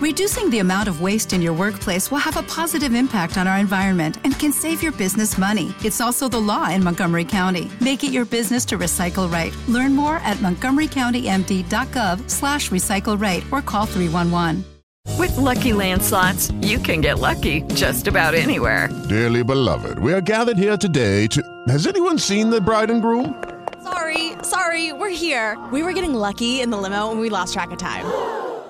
Reducing the amount of waste in your workplace will have a positive impact on our environment and can save your business money. It's also the law in Montgomery County. Make it your business to recycle right. Learn more at montgomerycountymd.gov slash recycle right or call 311. With Lucky Land slots, you can get lucky just about anywhere. Dearly beloved, we are gathered here today to... Has anyone seen the bride and groom? Sorry, sorry, we're here. We were getting lucky in the limo and we lost track of time.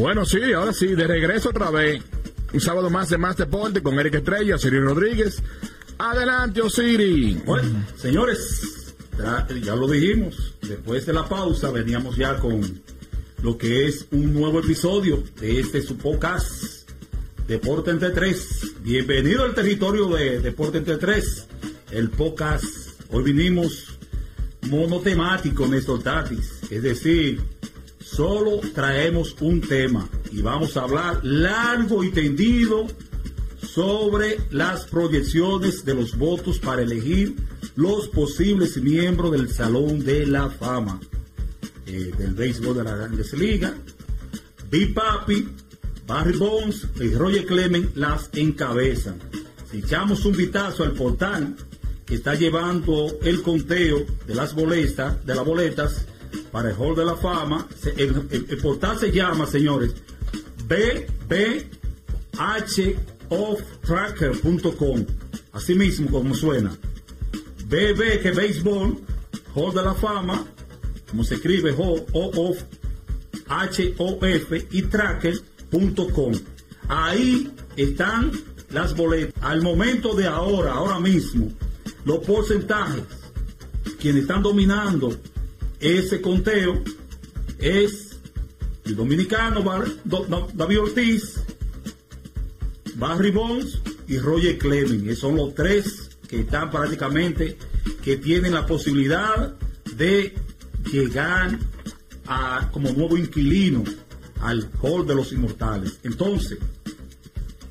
Bueno, sí, ahora sí, de regreso otra vez. Un sábado más de Más Deporte con Eric Estrella, Siri Rodríguez. Adelante, Osiri. Bueno, señores, ya, lo dijimos. Después de la pausa veníamos ya con lo que es un nuevo episodio de este su podcast Deporte entre tres. Bienvenido al territorio de Deporte entre tres, el podcast. Hoy vinimos monotemático, Néstor Tatis. Es decir, solo traemos un tema y vamos a hablar largo y tendido sobre las proyecciones de los votos para elegir los posibles miembros del Salón de la Fama eh, del béisbol de la Grandes Ligas. Big Papi, Barry Bones y Roger Clement las encabezan. Si echamos un vistazo al portal que está llevando el conteo de las boletas, de las boletas para el Hall de la Fama, el, portal se llama, señores, bbhofftracker.com. Así mismo como suena. BB que béisbol, Hall de la Fama, como se escribe Hall, O H-O-F y tracker.com. Ahí están las boletas. Al momento de ahora, ahora mismo, los porcentajes, quienes están dominando ese conteo es el dominicano David Ortiz, Barry Bonds y Roger Clemens. Son los tres que están prácticamente, que tienen la posibilidad de llegar a, como nuevo inquilino al Hall de los Inmortales. Entonces,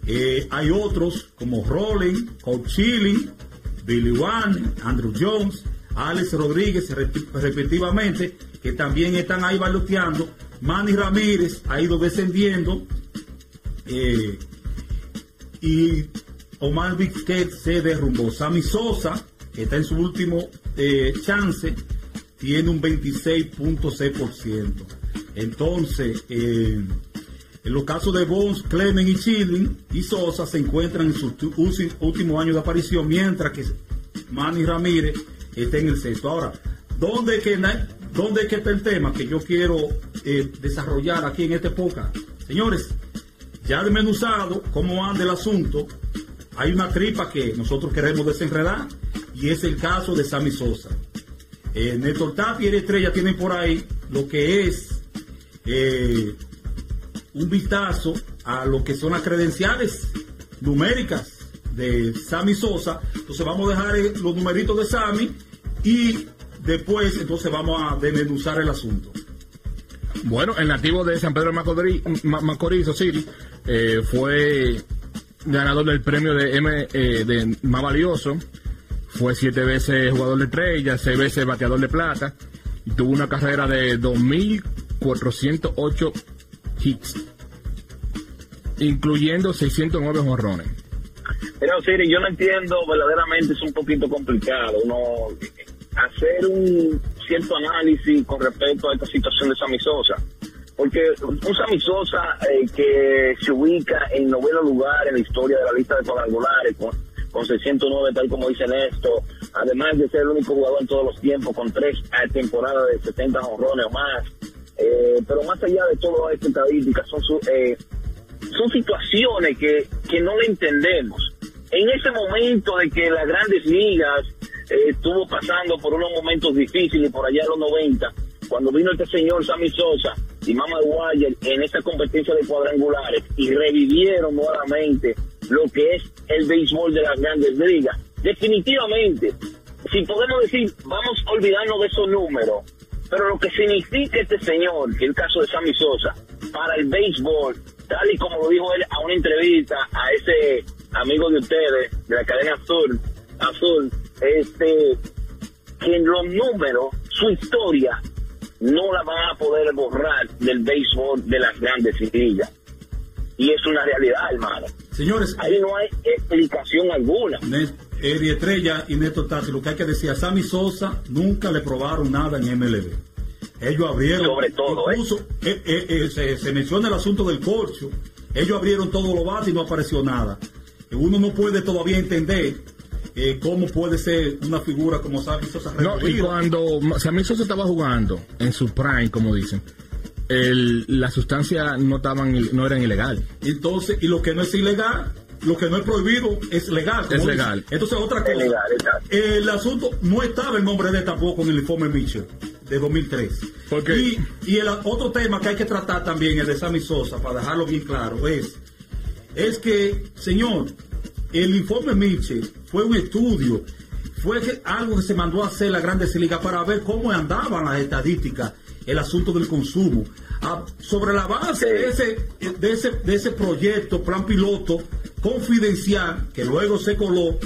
eh, hay otros como Rolling, Coach Chilling, Billy Wan, Andrew Jones, Alex Rodríguez, respectivamente, que también están ahí baloteando. Manny Ramírez ha ido descendiendo. eh, y Omar Vizquet se derrumbó. Sammy Sosa, que está en su último eh, chance, tiene un 26.6%. Entonces, eh, en los casos de Bones, Clemen y Chilling y Sosa se encuentran en su último año de aparición, mientras que Manny Ramírez está en el sexto. Ahora, ¿dónde que, dónde que está el tema que yo quiero eh, desarrollar aquí en este podcast? Señores, ya desmenuzado cómo anda el asunto, hay una tripa que nosotros queremos desenredar y es el caso de Sammy Sosa. Eh, Néstor Tapia y Estrella tienen por ahí lo que es eh, un vistazo a lo que son las credenciales numéricas de Sammy Sosa. Entonces vamos a dejar eh, los numeritos de Sammy y después entonces vamos a desmenuzar el asunto. Bueno, el nativo de San Pedro de Macorís, Ma- Macorís City, eh, fue ganador del premio de M eh, de más valioso. Fue siete veces jugador de estrella, seis veces bateador de plata. Y tuvo una carrera de 2.408 hits, incluyendo 609 jonrones. Mira, Osiris, yo no entiendo, verdaderamente es un poquito complicado uno hacer un cierto análisis con respecto a esta situación de Sammy Sosa. Porque un Sammy Sosa eh, que se ubica en noveno lugar en la historia de la lista de cuadrangulares con, con 609, tal como dice Néstor, además de ser el único jugador en todos los tiempos con tres temporadas de 70 honrones o más. Eh, pero más allá de todas estas estadísticas, son su, eh, son situaciones que, que no entendemos. En ese momento de que las grandes ligas eh, estuvo pasando por unos momentos difíciles por allá los 90, cuando vino este señor Sammy Sosa, y Mama Wire en esta competencia de cuadrangulares y revivieron nuevamente lo que es el béisbol de las grandes ligas. Definitivamente, si podemos decir, vamos a olvidarnos de esos números, pero lo que significa este señor, que el caso de Sammy Sosa, para el béisbol, tal y como lo dijo él a una entrevista a ese amigo de ustedes, de la cadena azul, azul, este, que en los números, su historia, no la van a poder borrar del béisbol de las grandes ligas. Y es una realidad, hermano. Señores, Ahí no hay explicación alguna. Eddie Estrella y Néstor Tati, lo que hay que decir, a Sammy Sosa nunca le probaron nada en MLB. Ellos abrieron, Sobre todo, ¿eh? incluso eh, eh, eh, se, se menciona el asunto del corcho. Ellos abrieron todos los bases y no apareció nada. Uno no puede todavía entender eh, cómo puede ser una figura como Sammy Sosa. No, y cuando Sammy Sosa estaba jugando en su prime, como dicen, el, la sustancia no estaban, no eran ilegal. Entonces, y lo que no es ilegal, lo que no es prohibido es legal. Es dicen. legal. Entonces, otra Es cosa. legal, exacto. El asunto no estaba el nombre de él tampoco en el informe Mitchell de 2003. ¿Por qué? Y, y el otro tema que hay que tratar también, el de Sammy Sosa, para dejarlo bien claro, es, es que, señor, el informe Mitchell fue un estudio, fue que- algo que se mandó a hacer la Grandes Ligas para ver cómo andaban las estadísticas, el asunto del consumo. Ah, sobre la base de ese, de, ese, de ese proyecto, plan piloto confidencial, que luego se coló,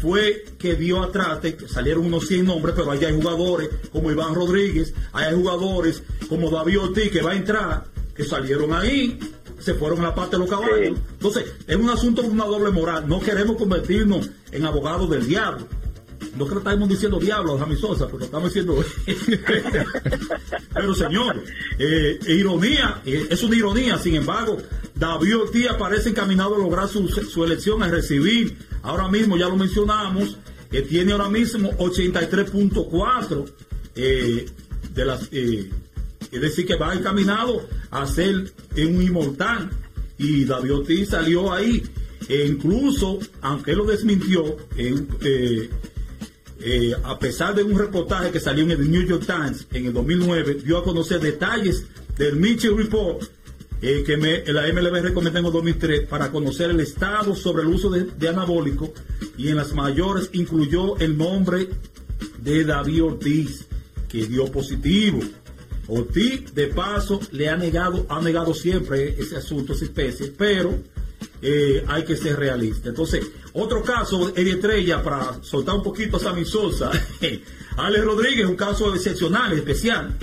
fue que dio atrás, salieron unos 100 nombres, pero allá hay jugadores como Iván Rodríguez, hay jugadores como David Ortiz que va a entrar, que salieron ahí, se fueron a la parte de los caballos. Entonces, es un asunto de una doble moral. No queremos convertirnos en abogados del diablo. No que estamos diciendo diablo a Jami Sosa, pero estamos diciendo. pero señor, eh, ironía, eh, es una ironía. Sin embargo, David Ortiz parece encaminado a lograr su, su elección a recibir. Ahora mismo, ya lo mencionamos, que tiene ahora mismo 83.4 eh, de las. eh, es decir, que va encaminado a ser un inmortal. Y David Ortiz salió ahí. E incluso, aunque lo desmintió, eh, eh, a pesar de un reportaje que salió en el New York Times en el 2009, dio a conocer detalles del Mitchell Report eh, que me- la MLB recomendó en el 2003 para conocer el estado sobre el uso de, de anabólicos y en las mayores incluyó el nombre de David Ortiz, que dio positivo. Ortiz, de paso, le ha negado, ha negado siempre ese asunto, esa especie, pero eh, hay que ser realista. Entonces, otro caso, Eddie Estrella, para soltar un poquito a Sammy Sosa, Alex Rodríguez, un caso excepcional, especial.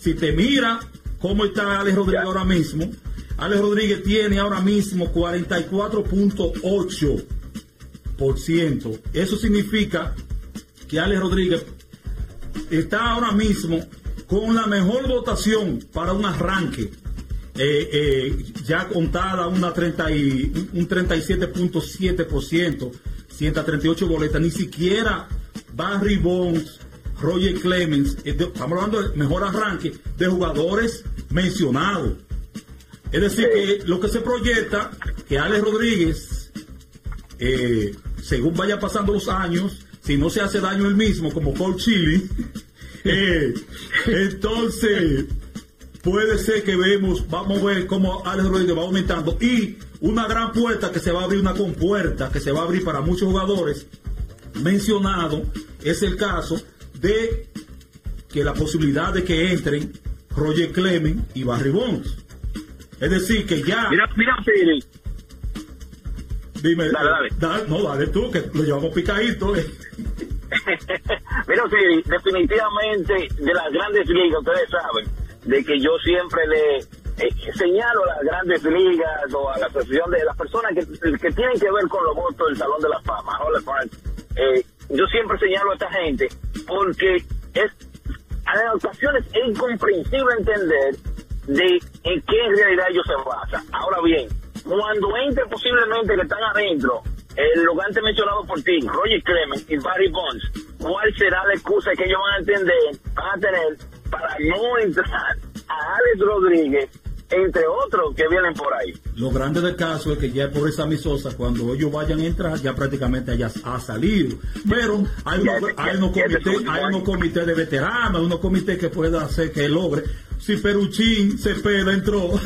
Si te mira cómo está Alex Rodríguez Ya. ahora mismo, Alex Rodríguez tiene ahora mismo 44.8%. Eso significa que Alex Rodríguez está ahora mismo con la mejor votación para un arranque. eh, eh, ya contada una 30 y, un 37.7%, 138 boletas, ni siquiera Barry Bonds, Roger Clemens, eh, estamos hablando del mejor arranque de jugadores mencionados. Es decir, que lo que se proyecta, que Alex Rodríguez eh, según vaya pasando los años, si no se hace daño él mismo, como Paul Chili, eh, entonces puede ser que vemos, vamos a ver cómo Alex Rodríguez va aumentando y una gran puerta que se va a abrir, una compuerta que se va a abrir para muchos jugadores mencionado es el caso de que la posibilidad de que entren Roger Clemens y Barry Bonds. Es decir, que ya... Mira, mira, Siri. Dime, Dale, dale. eh, da- no, dale tú, que lo llevamos picadito. eh. Mira, Siri, definitivamente de las grandes ligas, ustedes saben, de que yo siempre le eh, señalo a las grandes ligas o a la asociación de las personas que, que tienen que ver con los votos del Salón de la Fama, Hall of Fame. Eh, yo siempre señalo a esta gente porque es en ocasiones es incomprensible entender de en qué realidad ellos se basan. Ahora bien, cuando entre posiblemente que están adentro, el lugar antes mencionado por ti, Roger Clemens y Barry Bonds, ¿cuál será la excusa que ellos van a entender, van a tener para no entrar a Alex Rodríguez, entre otros que vienen por ahí? Lo grande del caso es que ya por esa misosa, cuando ellos vayan a entrar, ya prácticamente ya ha salido. Pero hay unos, hay unos comités, hay unos año. comités de veteranos, hay unos comités que pueda hacer que logre. si Peruchín Cepeda entró.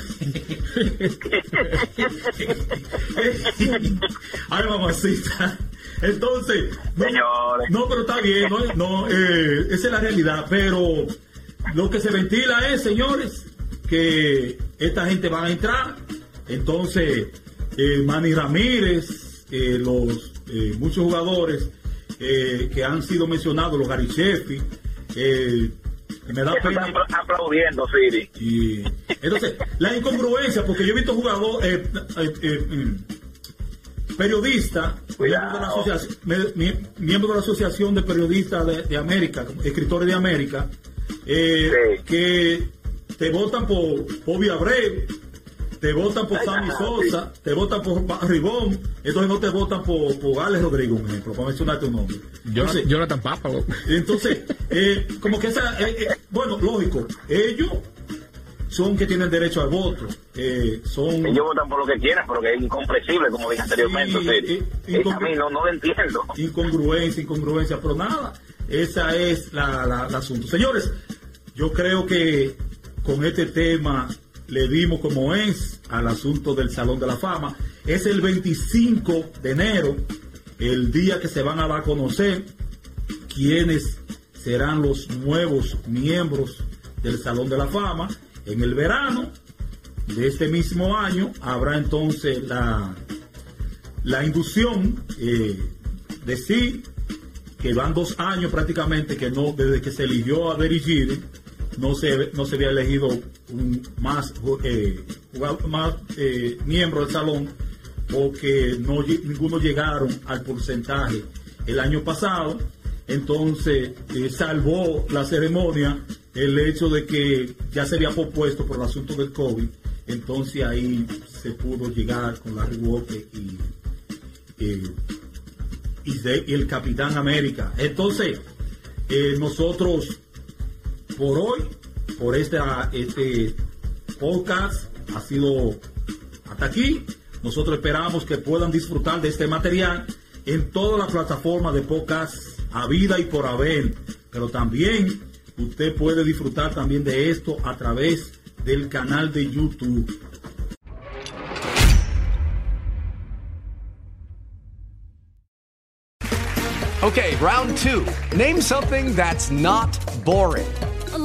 Ay, mamacita. Entonces, no, Señores. no, pero está bien, no, no, eh, esa es la realidad, pero lo que se ventila es, señores, que esta gente va a entrar, entonces, eh, Manny Ramírez, eh, los eh, muchos jugadores eh, que han sido mencionados, los Garichefi, eh, me da pena. aplaudiendo, Siri. Y entonces, la incongruencia, porque yo he visto jugadores, mm, periodistas, miembros de, la asociación, me- mi- miembros de la Asociación de Periodistas de, de América, escritores de América, que te votan por Bobby Abreu, te votan por Sammy Sosa, te votan por Ribón, entonces no te votan por, por Alex Rodrigo, un ejemplo, para mencionarte un nombre. Entonces, Jonathan Papa. entonces, eh, como que esa, eh, eh, bueno, lógico, ellos son que tienen derecho al voto, eh, son... Ellos votan por lo que quieran, pero que es incomprensible, como dije anteriormente, Sí, eh, a mí no, no lo entiendo. incongruencia, incongruencia, pero nada, esa es la, la- el asunto. Señores, yo creo que con este tema le dimos como es al asunto del Salón de la Fama. Es el 25 de enero, el día que se van a dar a conocer quiénes serán los nuevos miembros del Salón de la Fama. En el verano de este mismo año habrá entonces la, la inducción, eh, decir que van dos años prácticamente que no, desde que se eligió a dirigir, no se, no se había elegido un más, eh, más eh, miembro del salón porque no, ninguno llegaron al porcentaje el año pasado. Entonces, eh, salvó la ceremonia el hecho de que ya se había propuesto por el asunto del COVID. Entonces ahí se pudo llegar con Larry Walker y, eh, y el Capitán América. Entonces, eh, nosotros por hoy, por esta, este podcast, ha sido hasta aquí. Nosotros esperamos que puedan disfrutar de este material en todas las plataformas de podcast a vida y por haber. Pero también usted puede disfrutar también de esto a través del canal de YouTube. Okay, round two. Name something that's not boring.